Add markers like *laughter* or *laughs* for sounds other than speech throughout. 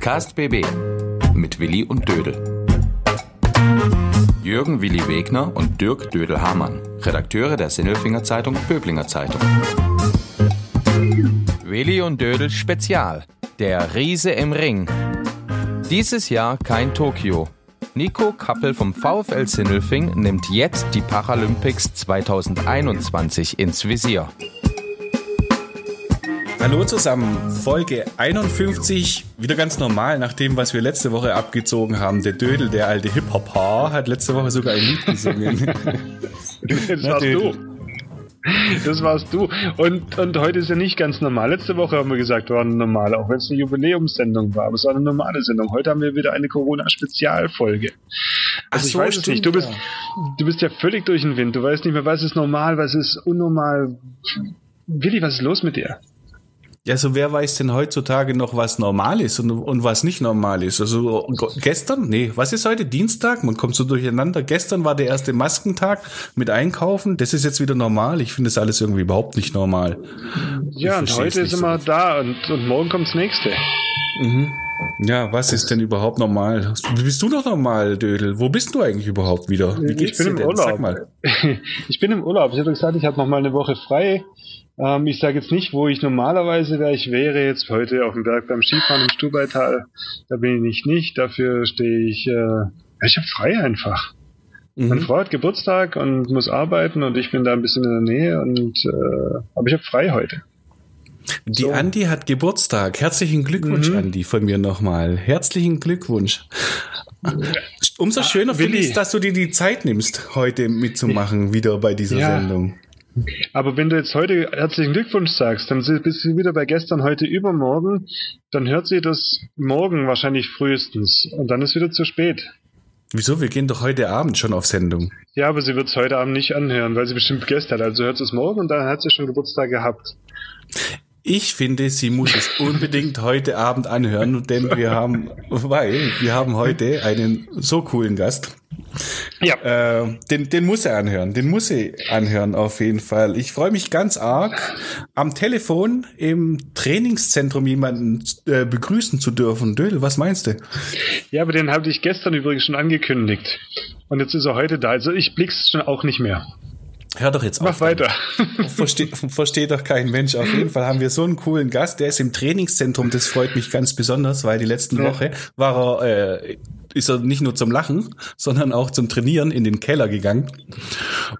Podcast BB mit Willi und Dödel. Jürgen Willi Wegner und Dirk Dödel-Hamann, Redakteure der Sinnelfinger Zeitung Böblinger Zeitung. Willi und Dödel Spezial. Der Riese im Ring. Dieses Jahr kein Tokio. Nico Kappel vom VfL Sinnelfing nimmt jetzt die Paralympics 2021 ins Visier. Hallo zusammen, Folge 51, wieder ganz normal, nach dem, was wir letzte Woche abgezogen haben. Der Dödel, der alte Hip-Hop-Haar, hat letzte Woche sogar ein Lied gesungen. *laughs* das warst du. Das warst du. Und, und heute ist ja nicht ganz normal. Letzte Woche haben wir gesagt, war eine normale, auch wenn es eine Jubiläumssendung war. Aber es war eine normale Sendung. Heute haben wir wieder eine Corona-Spezialfolge. Also ich so, weiß es nicht. Du bist, du bist ja völlig durch den Wind. Du weißt nicht mehr, was ist normal, was ist unnormal. Willi, was ist los mit dir? Ja, so wer weiß denn heutzutage noch, was normal ist und, und was nicht normal ist? Also gestern, nee, was ist heute? Dienstag? Man kommt so durcheinander. Gestern war der erste Maskentag mit Einkaufen. Das ist jetzt wieder normal. Ich finde das alles irgendwie überhaupt nicht normal. Ja, und heute ist immer so. da und, und morgen kommt das nächste. Mhm. Ja, was ist denn überhaupt normal? Bist du noch normal, Dödel? Wo bist du eigentlich überhaupt wieder? Wie geht's ich bin dir im denn? Urlaub. *laughs* ich bin im Urlaub. Ich habe gesagt, ich habe noch mal eine Woche frei. Ähm, ich sage jetzt nicht, wo ich normalerweise wäre. Ich wäre jetzt heute auf dem Berg beim Skifahren im Stubaital. Da bin ich nicht. Dafür stehe ich, äh, ich habe frei einfach. Mhm. Meine Frau hat Geburtstag und muss arbeiten und ich bin da ein bisschen in der Nähe und äh, aber ich habe frei heute. Die so. Andi hat Geburtstag. Herzlichen Glückwunsch, mhm. Andi, von mir nochmal. Herzlichen Glückwunsch. Umso schöner ah, finde ich es, dass du dir die Zeit nimmst, heute mitzumachen, wieder bei dieser ja. Sendung. Aber wenn du jetzt heute herzlichen Glückwunsch sagst, dann bist du wieder bei gestern, heute, übermorgen, dann hört sie das morgen wahrscheinlich frühestens. Und dann ist wieder zu spät. Wieso? Wir gehen doch heute Abend schon auf Sendung. Ja, aber sie wird es heute Abend nicht anhören, weil sie bestimmt gestern hat. Also hört sie es morgen und dann hat sie schon Geburtstag gehabt. Ich finde, sie muss es unbedingt heute Abend anhören, denn wir haben, weil wir haben heute einen so coolen Gast. Ja. Äh, den, den muss er anhören. Den muss er anhören auf jeden Fall. Ich freue mich ganz arg, am Telefon im Trainingszentrum jemanden äh, begrüßen zu dürfen. Dödel, was meinst du? Ja, aber den habe ich gestern übrigens schon angekündigt. Und jetzt ist er heute da. Also ich blick's schon auch nicht mehr. Hör doch jetzt Mach auf. Mach weiter. *laughs* Versteht, versteht doch kein Mensch. Auf jeden Fall haben wir so einen coolen Gast. Der ist im Trainingszentrum. Das freut mich ganz besonders, weil die letzten ja. Woche war er, äh, ist er nicht nur zum Lachen, sondern auch zum Trainieren in den Keller gegangen.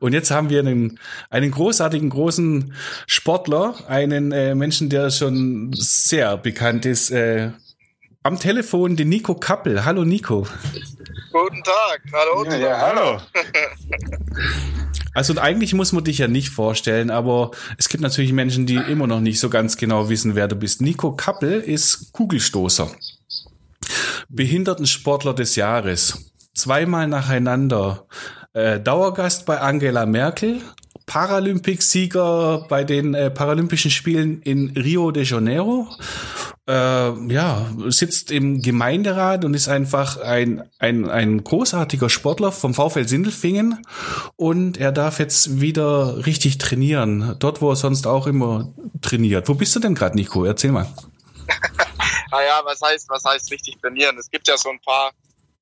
Und jetzt haben wir einen, einen großartigen, großen Sportler, einen äh, Menschen, der schon sehr bekannt ist, äh, am Telefon den Nico Kappel. Hallo Nico. Guten Tag. Hallo. Ja, ja hallo. *laughs* Also eigentlich muss man dich ja nicht vorstellen, aber es gibt natürlich Menschen, die immer noch nicht so ganz genau wissen, wer du bist. Nico Kappel ist Kugelstoßer. Behindertensportler des Jahres. Zweimal nacheinander. Äh, Dauergast bei Angela Merkel. Paralympicsieger bei den äh, Paralympischen Spielen in Rio de Janeiro äh, ja, sitzt im Gemeinderat und ist einfach ein, ein, ein großartiger Sportler vom VfL Sindelfingen und er darf jetzt wieder richtig trainieren, dort wo er sonst auch immer trainiert. Wo bist du denn gerade, Nico? Erzähl mal. Naja, was heißt, was heißt richtig trainieren? Es gibt ja so ein paar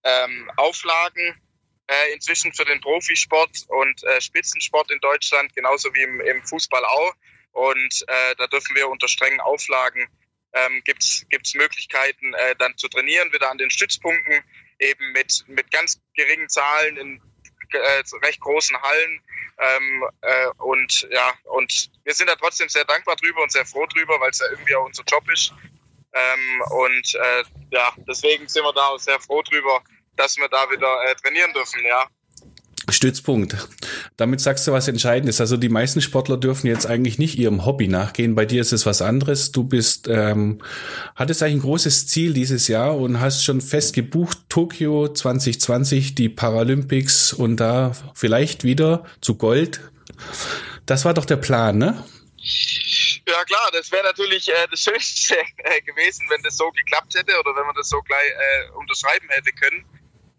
ähm, Auflagen äh, inzwischen für den Profisport und äh, Spitzensport in Deutschland, genauso wie im, im Fußball auch. Und äh, da dürfen wir unter strengen Auflagen ähm, gibt es Möglichkeiten, äh, dann zu trainieren, wieder an den Stützpunkten, eben mit, mit ganz geringen Zahlen in äh, recht großen Hallen. Ähm, äh, und ja, und wir sind da trotzdem sehr dankbar drüber und sehr froh drüber, weil es ja irgendwie auch unser Job ist. Ähm, und äh, ja, deswegen sind wir da auch sehr froh drüber, dass wir da wieder äh, trainieren dürfen, ja. Stützpunkt. Damit sagst du was Entscheidendes. Also die meisten Sportler dürfen jetzt eigentlich nicht ihrem Hobby nachgehen. Bei dir ist es was anderes. Du bist, ähm, hattest eigentlich ein großes Ziel dieses Jahr und hast schon fest gebucht, Tokio 2020, die Paralympics und da vielleicht wieder zu Gold. Das war doch der Plan, ne? Ja klar, das wäre natürlich äh, das *laughs* Schönste äh, gewesen, wenn das so geklappt hätte oder wenn man das so gleich äh, unterschreiben hätte können.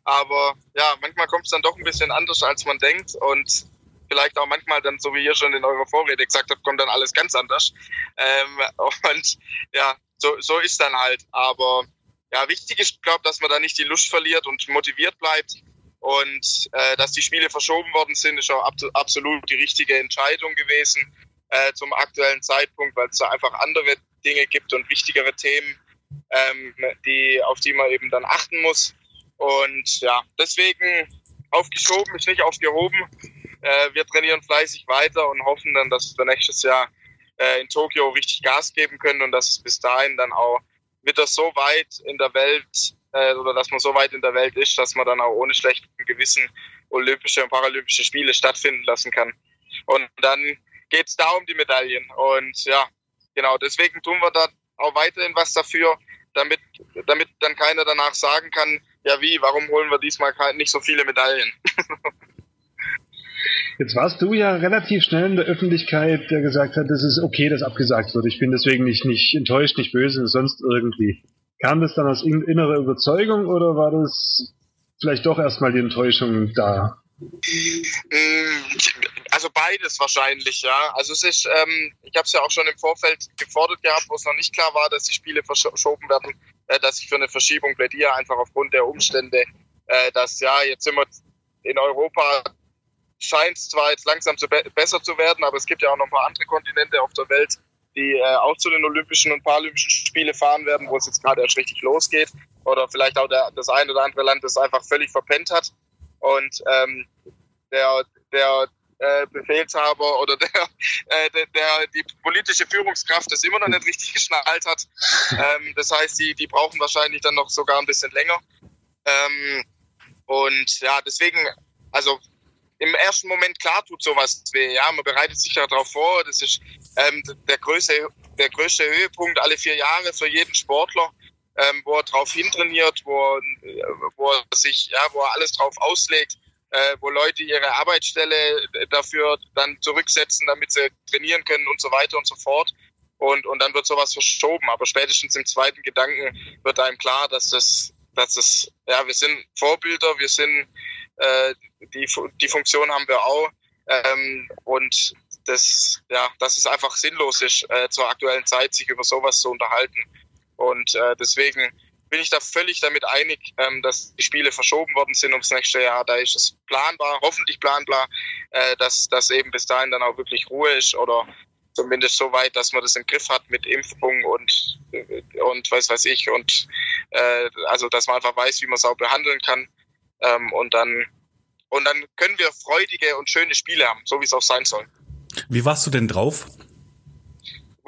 Aber ja, manchmal kommt es dann doch ein bisschen anders, als man denkt. Und vielleicht auch manchmal dann, so wie ihr schon in eurer Vorrede gesagt habt, kommt dann alles ganz anders. Ähm, *laughs* und ja, so, so ist dann halt. Aber ja, wichtig ist, glaube dass man da nicht die Lust verliert und motiviert bleibt. Und äh, dass die Spiele verschoben worden sind, ist auch ab, absolut die richtige Entscheidung gewesen äh, zum aktuellen Zeitpunkt, weil es da einfach andere Dinge gibt und wichtigere Themen, ähm, die, auf die man eben dann achten muss. Und ja, deswegen aufgeschoben ist nicht aufgehoben. Äh, wir trainieren fleißig weiter und hoffen dann, dass wir nächstes Jahr äh, in Tokio richtig Gas geben können und dass es bis dahin dann auch wieder so weit in der Welt äh, oder dass man so weit in der Welt ist, dass man dann auch ohne schlechtem Gewissen Olympische und Paralympische Spiele stattfinden lassen kann. Und dann geht's da um die Medaillen. Und ja, genau, deswegen tun wir da auch weiterhin was dafür, damit, damit dann keiner danach sagen kann, ja wie, warum holen wir diesmal nicht so viele Medaillen? *laughs* Jetzt warst du ja relativ schnell in der Öffentlichkeit, der gesagt hat, es ist okay, dass abgesagt wird. Ich bin deswegen nicht, nicht enttäuscht, nicht böse, sonst irgendwie. Kam das dann aus innerer Überzeugung oder war das vielleicht doch erstmal die Enttäuschung da? Also beides wahrscheinlich, ja. Also es ist, ähm, ich habe es ja auch schon im Vorfeld gefordert gehabt, wo es noch nicht klar war, dass die Spiele verschoben werden, äh, dass ich für eine Verschiebung plädiere, einfach aufgrund der Umstände, äh, dass ja, jetzt sind wir in Europa, scheint es zwar jetzt langsam zu be besser zu werden, aber es gibt ja auch noch ein paar andere Kontinente auf der Welt, die äh, auch zu den Olympischen und Paralympischen Spiele fahren werden, wo es jetzt gerade erst richtig losgeht. Oder vielleicht auch der, das ein oder andere Land, das einfach völlig verpennt hat. Und ähm, der, der äh, Befehlshaber oder der, *laughs* äh, der, der, die politische Führungskraft das immer noch nicht richtig geschnallt hat. Ähm, das heißt, die, die brauchen wahrscheinlich dann noch sogar ein bisschen länger. Ähm, und ja, deswegen, also im ersten Moment klar tut sowas weh. Ja, man bereitet sich ja darauf vor. Das ist ähm, der größte, der größte Höhepunkt alle vier Jahre für jeden Sportler, ähm, wo er drauf hintrainiert, wo, wo er sich, ja, wo er alles drauf auslegt, äh, wo Leute ihre Arbeitsstelle dafür dann zurücksetzen, damit sie trainieren können und so weiter und so fort. Und, und dann wird sowas verschoben. Aber spätestens im zweiten Gedanken wird einem klar, dass das, dass das, ja, wir sind Vorbilder, wir sind äh, die, die Funktion haben wir auch. Ähm, und das, ja, dass es einfach sinnlos ist, äh, zur aktuellen Zeit sich über sowas zu unterhalten. Und äh, deswegen bin ich da völlig damit einig, ähm, dass die Spiele verschoben worden sind ums nächste Jahr. Da ist es planbar, hoffentlich planbar, äh, dass, dass eben bis dahin dann auch wirklich Ruhe ist oder zumindest so weit, dass man das im Griff hat mit Impfung und, und weiß weiß ich und äh, also dass man einfach weiß, wie man es auch behandeln kann. Ähm, und dann und dann können wir freudige und schöne Spiele haben, so wie es auch sein soll. Wie warst du denn drauf?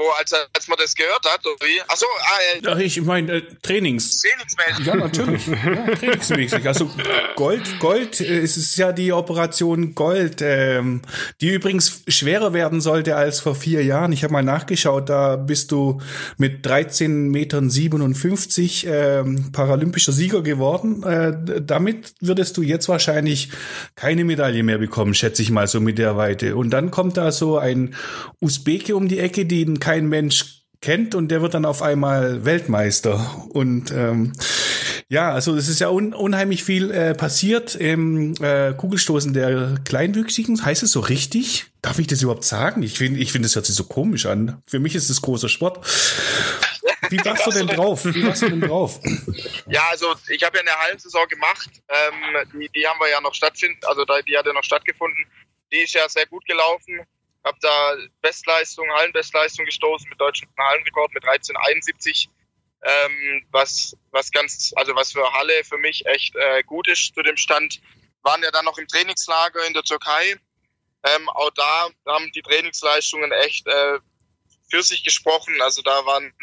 Wo, als, als man das gehört hat, oder wie? Achso, ah, äh, ja, ich meine, äh, Trainings. Trainingsmäßig. Ja, natürlich. *laughs* ja, trainingsmäßig. Also Gold, Gold, äh, es ist ja die Operation Gold, ähm, die übrigens schwerer werden sollte als vor vier Jahren. Ich habe mal nachgeschaut, da bist du mit 13 Metern 57 ähm, paralympischer Sieger geworden. Äh, damit würdest du jetzt wahrscheinlich keine Medaille mehr bekommen, schätze ich mal so mit der Weite. Und dann kommt da so ein Usbeke um die Ecke, den kein Mensch kennt und der wird dann auf einmal Weltmeister. Und ähm, ja, also es ist ja un unheimlich viel äh, passiert im äh, Kugelstoßen der Kleinwüchsigen. Heißt es so richtig? Darf ich das überhaupt sagen? Ich finde, ich finde, das hört sich so komisch an. Für mich ist es großer Sport. Wie *laughs* warst du denn drauf? Wie warst du denn drauf? Ja, also ich habe ja eine Hallensaison gemacht. Ähm, die, die haben wir ja noch stattfinden, also die hat ja noch stattgefunden. Die ist ja sehr gut gelaufen habe da Bestleistung, Hallenbestleistung gestoßen mit deutschen Hallenrekord mit 1371, ähm, was was ganz, also was für Halle für mich echt äh, gut ist zu dem Stand. Waren ja dann noch im Trainingslager in der Türkei. Ähm, auch da haben die Trainingsleistungen echt äh, für sich gesprochen. Also da waren,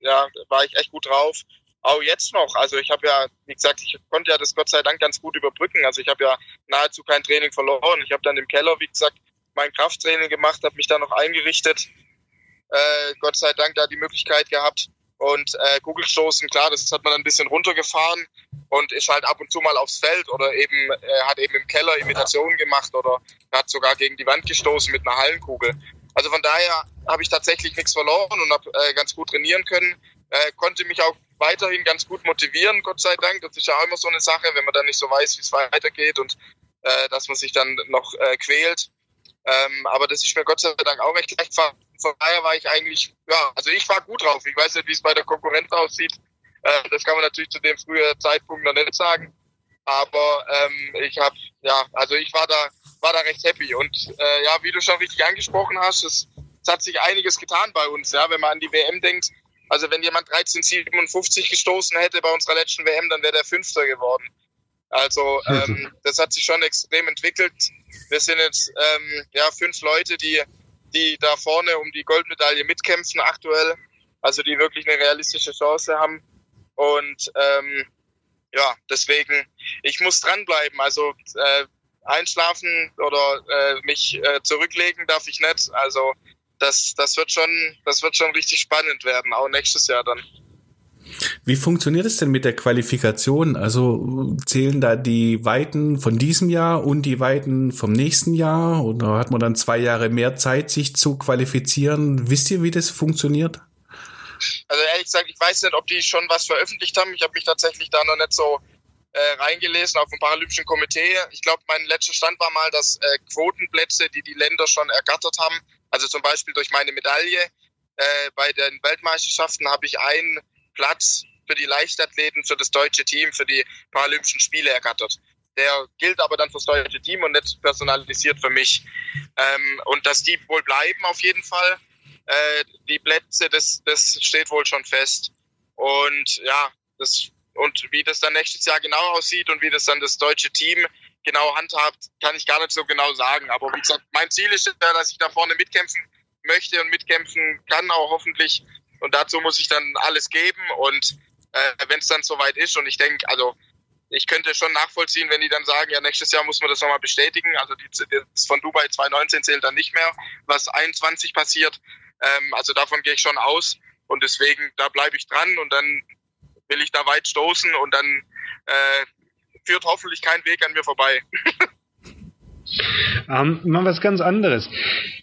ja, war ich echt gut drauf. Auch jetzt noch. Also ich habe ja, wie gesagt, ich konnte ja das Gott sei Dank ganz gut überbrücken. Also ich habe ja nahezu kein Training verloren. Ich habe dann im Keller, wie gesagt, mein Krafttraining gemacht, habe mich da noch eingerichtet. Äh, Gott sei Dank da die Möglichkeit gehabt. Und äh, Kugelstoßen, klar, das hat man ein bisschen runtergefahren und ist halt ab und zu mal aufs Feld oder eben äh, hat eben im Keller Imitationen gemacht oder hat sogar gegen die Wand gestoßen mit einer Hallenkugel. Also von daher habe ich tatsächlich nichts verloren und habe äh, ganz gut trainieren können. Äh, konnte mich auch weiterhin ganz gut motivieren, Gott sei Dank. Das ist ja auch immer so eine Sache, wenn man dann nicht so weiß, wie es weitergeht und äh, dass man sich dann noch äh, quält. Ähm, aber das ist mir Gott sei Dank auch recht leicht. Von daher war ich eigentlich, ja, also ich war gut drauf. Ich weiß nicht, wie es bei der Konkurrenz aussieht. Äh, das kann man natürlich zu dem frühen Zeitpunkt noch nicht sagen. Aber ähm, ich habe, ja, also ich war da, war da recht happy. Und äh, ja, wie du schon richtig angesprochen hast, es, es hat sich einiges getan bei uns, ja, wenn man an die WM denkt. Also wenn jemand 1357 gestoßen hätte bei unserer letzten WM, dann wäre der Fünfter geworden. Also *laughs* ähm, das hat sich schon extrem entwickelt. Wir sind jetzt ähm, ja fünf Leute, die die da vorne um die Goldmedaille mitkämpfen aktuell. Also die wirklich eine realistische Chance haben. Und ähm, ja, deswegen, ich muss dranbleiben. Also äh, einschlafen oder äh, mich äh, zurücklegen darf ich nicht. Also das, das wird schon, das wird schon richtig spannend werden, auch nächstes Jahr dann. Wie funktioniert es denn mit der Qualifikation? Also zählen da die Weiten von diesem Jahr und die Weiten vom nächsten Jahr? Oder hat man dann zwei Jahre mehr Zeit, sich zu qualifizieren? Wisst ihr, wie das funktioniert? Also ehrlich gesagt, ich weiß nicht, ob die schon was veröffentlicht haben. Ich habe mich tatsächlich da noch nicht so äh, reingelesen auf dem Paralympischen Komitee. Ich glaube, mein letzter Stand war mal, dass äh, Quotenplätze, die die Länder schon ergattert haben, also zum Beispiel durch meine Medaille äh, bei den Weltmeisterschaften habe ich einen Platz für die Leichtathleten, für das deutsche Team, für die Paralympischen Spiele ergattert. Der gilt aber dann fürs deutsche Team und nicht personalisiert für mich. Ähm, und dass die wohl bleiben auf jeden Fall. Äh, die Plätze, das, das steht wohl schon fest. Und ja, das, und wie das dann nächstes Jahr genau aussieht und wie das dann das deutsche Team genau handhabt, kann ich gar nicht so genau sagen. Aber wie gesagt, mein Ziel ist dass ich da vorne mitkämpfen möchte und mitkämpfen kann auch hoffentlich. Und dazu muss ich dann alles geben. Und äh, wenn es dann soweit ist, und ich denke, also ich könnte schon nachvollziehen, wenn die dann sagen, ja, nächstes Jahr muss man das nochmal bestätigen. Also die, das von Dubai 2019 zählt dann nicht mehr, was 21 passiert. Ähm, also davon gehe ich schon aus. Und deswegen, da bleibe ich dran und dann will ich da weit stoßen und dann äh, führt hoffentlich kein Weg an mir vorbei. *laughs* Ähm, mal was ganz anderes.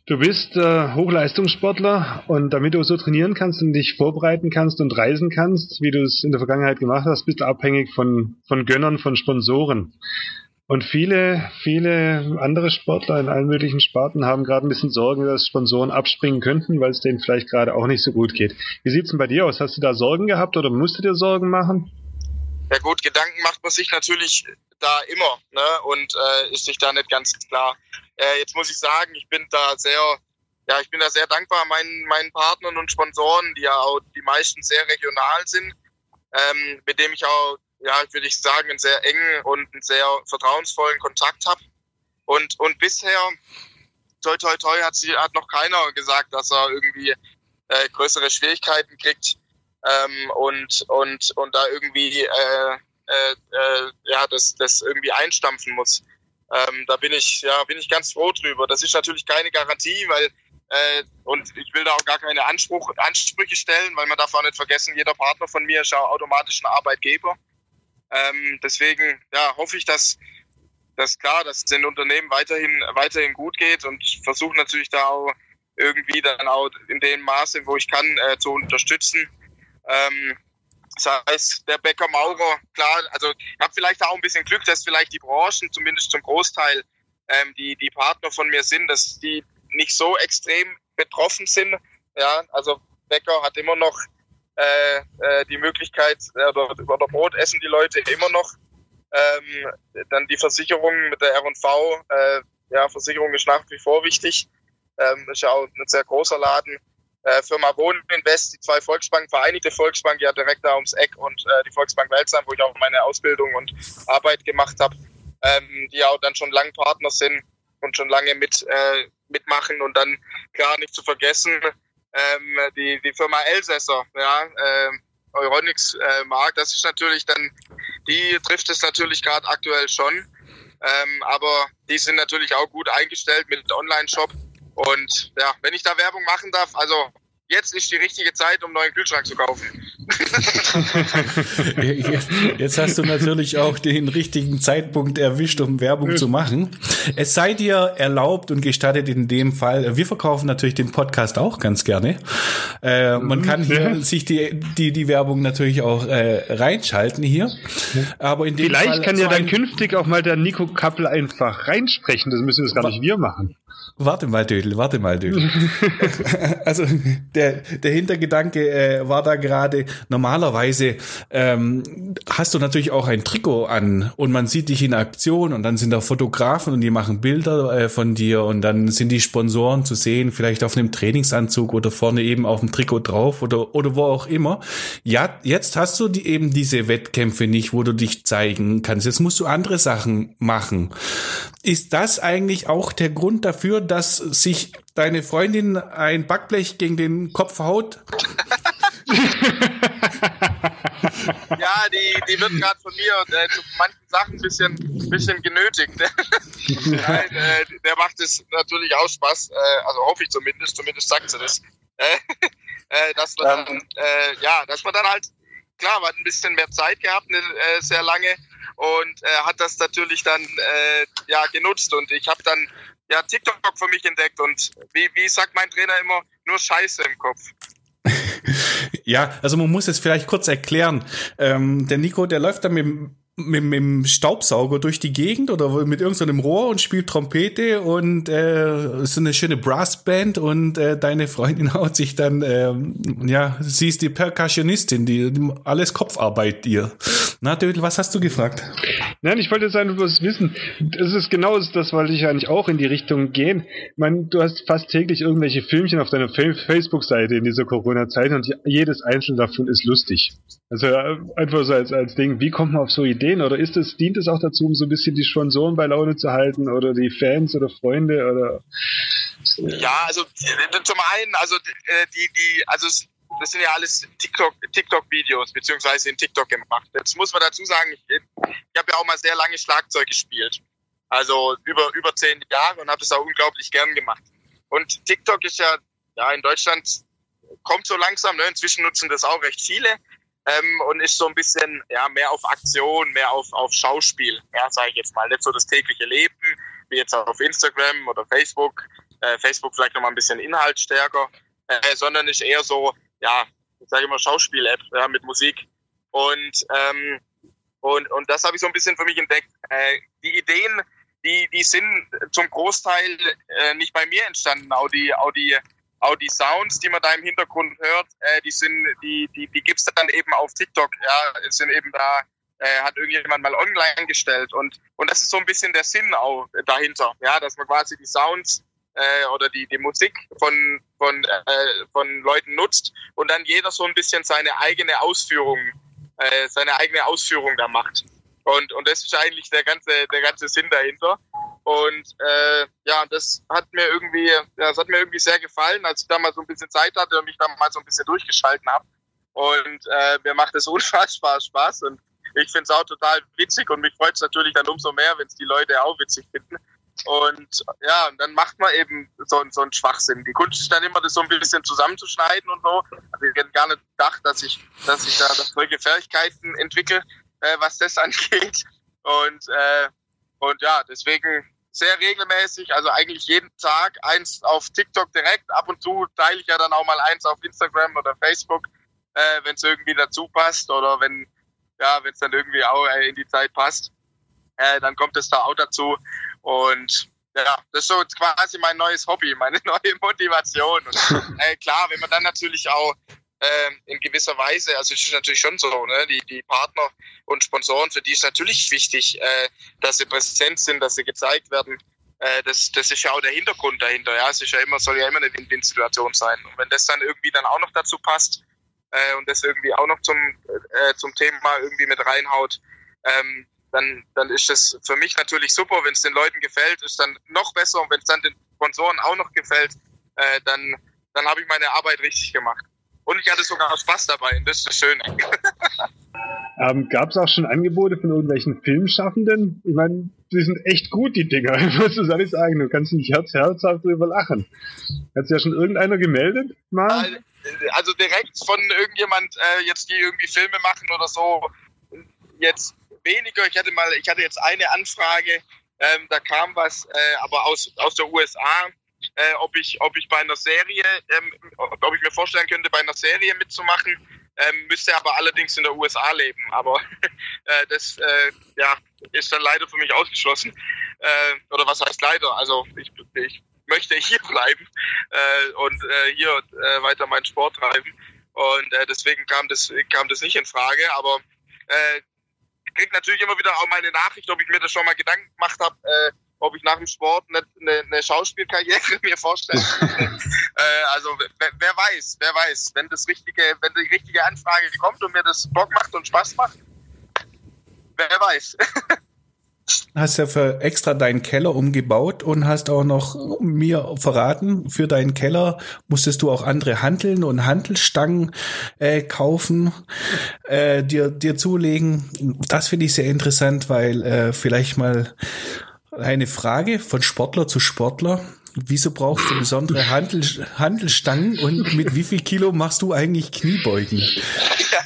Du bist äh, Hochleistungssportler und damit du so trainieren kannst und dich vorbereiten kannst und reisen kannst, wie du es in der Vergangenheit gemacht hast, bist du abhängig von, von Gönnern, von Sponsoren. Und viele, viele andere Sportler in allen möglichen Sparten haben gerade ein bisschen Sorgen, dass Sponsoren abspringen könnten, weil es denen vielleicht gerade auch nicht so gut geht. Wie sieht's denn bei dir aus? Hast du da Sorgen gehabt oder musst du dir Sorgen machen? Ja gut, Gedanken macht man sich natürlich da immer ne? und äh, ist sich da nicht ganz klar. Äh, jetzt muss ich sagen, ich bin da sehr, ja, ich bin da sehr dankbar meinen, meinen Partnern und Sponsoren, die ja auch die meisten sehr regional sind, ähm, mit dem ich auch ja, würde ich sagen, einen sehr engen und einen sehr vertrauensvollen Kontakt habe. Und, und bisher, toi, toi, toi, hat, sie, hat noch keiner gesagt, dass er irgendwie äh, größere Schwierigkeiten kriegt ähm, und, und, und da irgendwie äh, äh, äh, ja, das, das irgendwie einstampfen muss. Ähm, da bin ich, ja, bin ich ganz froh drüber. Das ist natürlich keine Garantie, weil äh, und ich will da auch gar keine Anspruch, Ansprüche stellen, weil man darf auch nicht vergessen, jeder Partner von mir ist auch automatisch ein Arbeitgeber. Ähm, deswegen ja, hoffe ich, dass das klar, dass es den Unternehmen weiterhin weiterhin gut geht und versuche natürlich da auch irgendwie dann auch in dem Maße, wo ich kann, äh, zu unterstützen. Ähm, das heißt, der Bäcker Maurer, klar, also ich habe vielleicht auch ein bisschen Glück, dass vielleicht die Branchen, zumindest zum Großteil, ähm, die, die Partner von mir sind, dass die nicht so extrem betroffen sind. Ja, also Bäcker hat immer noch äh, äh, die Möglichkeit, äh, oder, oder Brot essen die Leute immer noch. Ähm, dann die Versicherung mit der R&V, äh, ja, Versicherung ist nach wie vor wichtig. Ähm, ist ja auch ein sehr großer Laden. Äh, Firma Wohninvest, die zwei Volksbanken, Vereinigte Volksbank, ja direkt da ums Eck und äh, die Volksbank Welsam, wo ich auch meine Ausbildung und Arbeit gemacht habe, ähm, die auch dann schon lang Partner sind und schon lange mit äh, mitmachen und dann klar nicht zu vergessen, ähm, die, die Firma Elsässer, ja, äh, Euronics äh, Markt, das ist natürlich dann, die trifft es natürlich gerade aktuell schon. Ähm, aber die sind natürlich auch gut eingestellt mit Online-Shop. Und ja, wenn ich da Werbung machen darf, also jetzt ist die richtige Zeit, um einen neuen Kühlschrank zu kaufen. *laughs* jetzt hast du natürlich auch den richtigen Zeitpunkt erwischt, um Werbung zu machen. Es sei dir erlaubt und gestattet in dem Fall, wir verkaufen natürlich den Podcast auch ganz gerne. Äh, man kann hier ja. sich die, die, die Werbung natürlich auch äh, reinschalten hier. Aber in dem Vielleicht Fall kann ja dann künftig auch mal der Nico Kappel einfach reinsprechen. Das müssen wir gar nicht wir machen. Warte mal, Dödel, warte mal, Dödel. *laughs* also der, der Hintergedanke äh, war da gerade, normalerweise ähm, hast du natürlich auch ein Trikot an und man sieht dich in Aktion und dann sind da Fotografen und die machen Bilder äh, von dir und dann sind die Sponsoren zu sehen, vielleicht auf einem Trainingsanzug oder vorne eben auf dem Trikot drauf oder, oder wo auch immer. Ja, jetzt hast du die, eben diese Wettkämpfe nicht, wo du dich zeigen kannst. Jetzt musst du andere Sachen machen. Ist das eigentlich auch der Grund dafür, dass sich deine Freundin ein Backblech gegen den Kopf haut? ja, die, die wird gerade von mir äh, zu manchen Sachen ein bisschen, bisschen genötigt. *laughs* Nein, äh, der macht es natürlich auch Spaß, äh, also hoffe ich zumindest, zumindest sagt sie das. Äh, *laughs* äh, dass wir dann, äh, ja, dass wir dann halt, klar, man hat ein bisschen mehr Zeit gehabt, ne, äh, sehr lange und äh, hat das natürlich dann äh, ja genutzt und ich habe dann ja TikTok für mich entdeckt und wie, wie sagt mein Trainer immer, nur Scheiße im Kopf. *laughs* ja, also man muss es vielleicht kurz erklären. Ähm, der Nico, der läuft da mit mit, mit dem Staubsauger durch die Gegend oder mit irgendeinem Rohr und spielt Trompete und äh, ist eine schöne Brassband und äh, deine Freundin *laughs* haut sich dann, ähm, ja, sie ist die Percussionistin, die, die alles Kopfarbeit ihr. Na, Dödel, was hast du gefragt? Nein, ich wollte jetzt einfach bloß wissen, das ist genau das, wollte ich eigentlich auch in die Richtung gehen. Meine, du hast fast täglich irgendwelche Filmchen auf deiner Facebook-Seite in dieser Corona-Zeit und jedes einzelne davon ist lustig. Also äh, einfach so als, als Ding, wie kommt man auf so Ideen? Ideen oder ist es, dient es auch dazu, um so ein bisschen die Sponsoren bei Laune zu halten oder die Fans oder Freunde oder? Ja, also zum einen, also äh, die, die, also das sind ja alles TikTok, TikTok-Videos beziehungsweise in TikTok gemacht. Jetzt muss man dazu sagen, ich, ich habe ja auch mal sehr lange Schlagzeug gespielt, also über über zehn Jahre und habe das auch unglaublich gern gemacht. Und TikTok ist ja ja in Deutschland kommt so langsam. Ne? Inzwischen nutzen das auch recht viele ähm, und ist so ein bisschen ja mehr auf Aktion, mehr auf, auf Schauspiel, ja, sage ich jetzt mal. Nicht so das tägliche Leben, wie jetzt auf Instagram oder Facebook. Äh, Facebook vielleicht nochmal ein bisschen Inhalt stärker, äh, sondern ist eher so, ja, ich sage immer Schauspiel-App ja, mit Musik. Und, ähm, und, und das habe ich so ein bisschen für mich entdeckt. Äh, die Ideen, die, die sind zum Großteil äh, nicht bei mir entstanden. Auch die, auch die auch die Sounds, die man da im Hintergrund hört, äh, die sind, die, die, die gibt's dann eben auf TikTok, ja, sind eben da, äh, hat irgendjemand mal online gestellt und, und das ist so ein bisschen der Sinn auch dahinter, ja, dass man quasi die Sounds äh, oder die, die Musik von, von, äh, von Leuten nutzt und dann jeder so ein bisschen seine eigene Ausführung, äh, seine eigene Ausführung da macht. Und, und das ist eigentlich der ganze, der ganze Sinn dahinter. Und äh, ja, das hat mir irgendwie, das hat mir irgendwie sehr gefallen, als ich da mal so ein bisschen Zeit hatte und mich da mal so ein bisschen durchgeschalten habe. Und äh, mir macht es *laughs* unfassbar Spaß und ich finde es auch total witzig und mich freut es natürlich dann umso mehr, wenn es die Leute auch witzig finden. Und ja, und dann macht man eben so, so einen Schwachsinn. Die Kunst ist dann immer, das so ein bisschen zusammenzuschneiden und so. Also ich hätte gar nicht gedacht, dass ich, dass ich da solche Fähigkeiten entwickle, äh, was das *laughs* angeht. Und, äh, und ja, deswegen sehr regelmäßig, also eigentlich jeden Tag eins auf TikTok direkt. Ab und zu teile ich ja dann auch mal eins auf Instagram oder Facebook, äh, wenn es irgendwie dazu passt oder wenn ja, wenn es dann irgendwie auch äh, in die Zeit passt, äh, dann kommt es da auch dazu. Und ja, das ist so quasi mein neues Hobby, meine *laughs* neue Motivation. Und, *laughs* äh, klar, wenn man dann natürlich auch äh, in gewisser Weise, also es ist natürlich schon so, ne, die, die Partner und Sponsoren, für die ist natürlich wichtig, äh, dass sie präsent sind, dass sie gezeigt werden. Äh, das, das ist ja auch der Hintergrund dahinter. Ja, es ist ja immer, soll ja immer eine Win-Win-Situation sein. Und wenn das dann irgendwie dann auch noch dazu passt äh, und das irgendwie auch noch zum, äh, zum Thema irgendwie mit reinhaut, ähm, dann, dann ist das für mich natürlich super. Wenn es den Leuten gefällt, ist dann noch besser. Und wenn es dann den Sponsoren auch noch gefällt, äh, dann, dann habe ich meine Arbeit richtig gemacht. Und ich hatte sogar Spaß dabei, das ist das Schöne. *laughs* ähm, Gab es auch schon Angebote von irgendwelchen Filmschaffenden? Ich meine, die sind echt gut, die Dinger, *laughs* muss du ehrlich sagen. Du kannst nicht herz herzhaft drüber lachen. Hat sich ja schon irgendeiner gemeldet? Mal? Also direkt von irgendjemand, äh, jetzt die irgendwie Filme machen oder so, jetzt weniger. Ich hatte mal, ich hatte jetzt eine Anfrage, ähm, da kam was, äh, aber aus, aus der USA äh, ob ich, ob ich bei einer Serie, ähm, ob ich mir vorstellen könnte, bei einer Serie mitzumachen. Ähm, müsste aber allerdings in der USA leben. Aber *laughs* äh, das äh, ja, ist dann leider für mich ausgeschlossen. Äh, oder was heißt leider? Also ich, ich möchte hier *laughs* bleiben äh, und äh, hier äh, weiter meinen Sport treiben. Und deswegen kam das, kam das nicht in Frage. Aber äh, krieg natürlich immer wieder auch meine Nachricht, ob ich mir das schon mal Gedanken gemacht habe, ob ich nach dem Sport eine, eine, Schauspielkarriere *laughs* mir vorstelle. *laughs* äh, also wer, wer, weiß, wer weiß, wenn das richtige, wenn die richtige Anfrage kommt und mir das Bock macht und Spaß macht, wer weiß. *laughs* hast ja für extra deinen Keller umgebaut und hast auch noch mir verraten, für deinen Keller musstest du auch andere Hanteln und Hantelstangen äh, kaufen, äh, dir, dir zulegen. Das finde ich sehr interessant, weil äh, vielleicht mal eine Frage von Sportler zu Sportler. Wieso brauchst du besondere Handel, Handelstangen und mit wie viel Kilo machst du eigentlich Kniebeugen? Ja,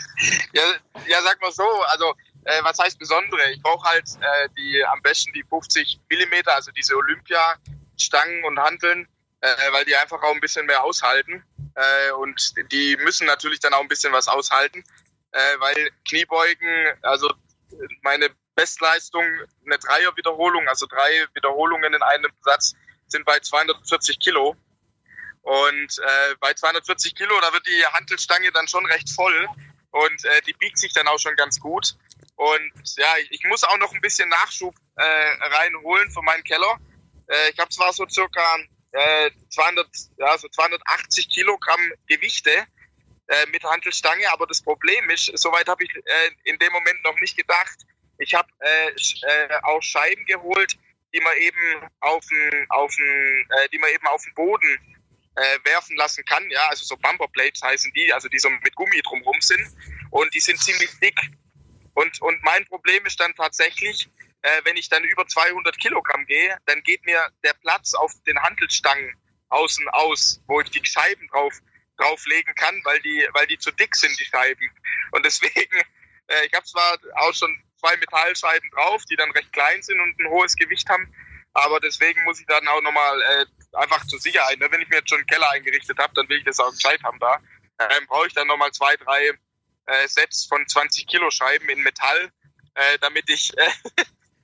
ja, ja sag mal so, also äh, was heißt besondere? Ich brauche halt äh, die am besten die 50 Millimeter, also diese Olympia-Stangen und Handeln, äh, weil die einfach auch ein bisschen mehr aushalten. Äh, und die müssen natürlich dann auch ein bisschen was aushalten, äh, weil Kniebeugen, also meine Bestleistung, eine Dreier-Wiederholung, also drei Wiederholungen in einem Satz, sind bei 240 Kilo. Und äh, bei 240 Kilo, da wird die Hantelstange dann schon recht voll und äh, die biegt sich dann auch schon ganz gut. Und ja, ich muss auch noch ein bisschen Nachschub äh, reinholen für meinen Keller. Äh, ich habe zwar so circa äh, 200, ja, so 280 Kilogramm Gewichte äh, mit Handelstange, aber das Problem ist, soweit habe ich äh, in dem Moment noch nicht gedacht. Ich habe äh, äh, auch Scheiben geholt, die man eben auf den, auf den, äh, die man eben auf den Boden äh, werfen lassen kann. Ja, also so Bumperplates heißen die, also die so mit Gummi drumrum sind und die sind ziemlich dick. Und, und mein Problem ist dann tatsächlich, äh, wenn ich dann über 200 Kilogramm gehe, dann geht mir der Platz auf den Handelstangen außen aus, wo ich die Scheiben drauf drauflegen kann, weil die, weil die zu dick sind, die Scheiben. Und deswegen, äh, ich habe zwar auch schon zwei Metallscheiben drauf, die dann recht klein sind und ein hohes Gewicht haben, aber deswegen muss ich dann auch nochmal äh, einfach zur Sicherheit, ne, wenn ich mir jetzt schon einen Keller eingerichtet habe, dann will ich das auch gescheit haben da. Ähm, brauche ich dann nochmal zwei, drei äh, Sets von 20 Kilo Scheiben in Metall, äh, damit ich, äh, *laughs*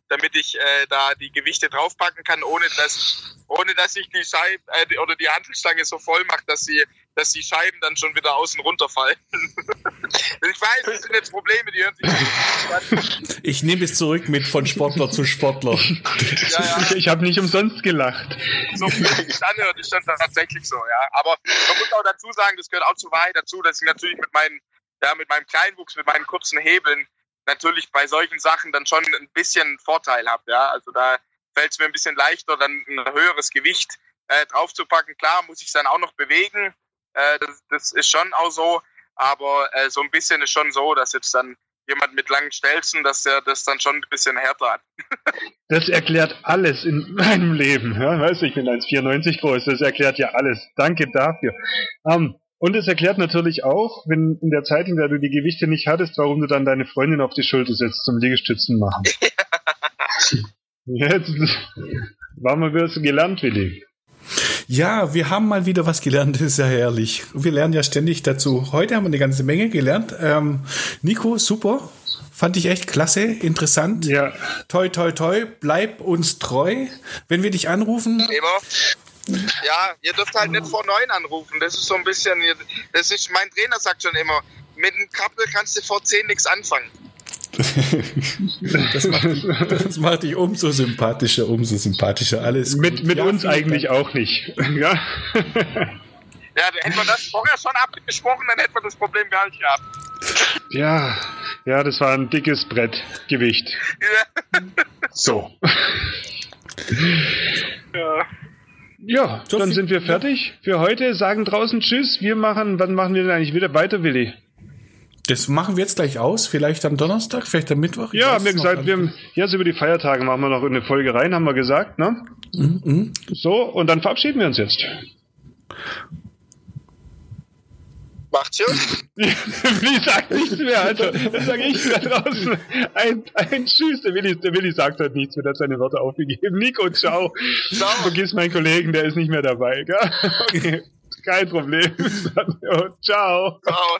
damit ich äh, da die Gewichte draufpacken kann, ohne dass, ohne dass ich die Scheibe äh, oder die Handelstange so voll macht, dass sie, dass die Scheiben dann schon wieder außen runterfallen. *laughs* ich weiß, das sind jetzt Probleme, die hören sich nicht Ich nehme es zurück mit von Sportler zu Sportler. Ja, ja. *laughs* Ich, ich habe nicht umsonst gelacht. So wie es anhört, ist das tatsächlich so, ja. Aber man muss auch dazu sagen, das gehört auch zu Wahrheit dazu, dass ich natürlich mit meinen ja, mit meinem Kleinwuchs, mit meinen kurzen Hebeln natürlich bei solchen Sachen dann schon ein bisschen Vorteil habe. Ja? Also da fällt es mir ein bisschen leichter, dann ein höheres Gewicht äh, draufzupacken. Klar, muss ich es dann auch noch bewegen. Äh, das, das, ist schon auch so. Aber äh, so ein bisschen ist schon so, dass jetzt dann jemand mit langen Stelzen, dass der das dann schon ein bisschen härter hat. *laughs* das erklärt alles in meinem Leben. Ja, weißt du, ich bin 1,94 groß. Das erklärt ja alles. Danke dafür. Ähm, und es erklärt natürlich auch, wenn in der Zeit, in der du die Gewichte nicht hattest, warum du dann deine Freundin auf die Schulter setzt zum Liegestützen machen. *laughs* Jetzt *laughs* waren wir gelernt, Willi. Ja, wir haben mal wieder was gelernt, das *laughs* ist ja herrlich. Wir lernen ja ständig dazu. Heute haben wir eine ganze Menge gelernt. Ähm, Nico, super. Fand ich echt klasse, interessant. Ja. Toi, toi, toi. Bleib uns treu. Wenn wir dich anrufen. Immer. Ja, ihr dürft halt nicht vor neun anrufen. Das ist so ein bisschen, das ist, mein Trainer sagt schon immer, mit einem Kappel kannst du vor zehn nichts anfangen. *laughs* das, macht dich, das macht dich umso sympathischer, umso sympathischer. Alles mit, mit ja, uns eigentlich Dank. auch nicht. *laughs* Ja. ja, hätten wir das vorher schon abgesprochen, dann hätten wir das Problem gar nicht gehabt. Ja, ja, das war ein dickes Brettgewicht. Ja. So. Ja. Ja, dann sind wir fertig für heute. Sagen draußen Tschüss. Wir machen, wann machen wir denn eigentlich wieder weiter, Willi? Das machen wir jetzt gleich aus. Vielleicht am Donnerstag, vielleicht am Mittwoch. Ja, haben wir gesagt, wir haben, jetzt über die Feiertage machen wir noch eine Folge rein, haben wir gesagt, ne? Mhm. So, und dann verabschieden wir uns jetzt. Macht's gut. *laughs* Willi sagt nichts mehr, Alter. Das sage ich da draußen. Ein, ein Tschüss. Der Willi, der Willi sagt halt nichts mehr, hat seine Worte aufgegeben. Nico, ciao. ciao. Vergiss meinen Kollegen, der ist nicht mehr dabei. Gell? *laughs* Okay. Kein Problem. *laughs* ciao. Ciao.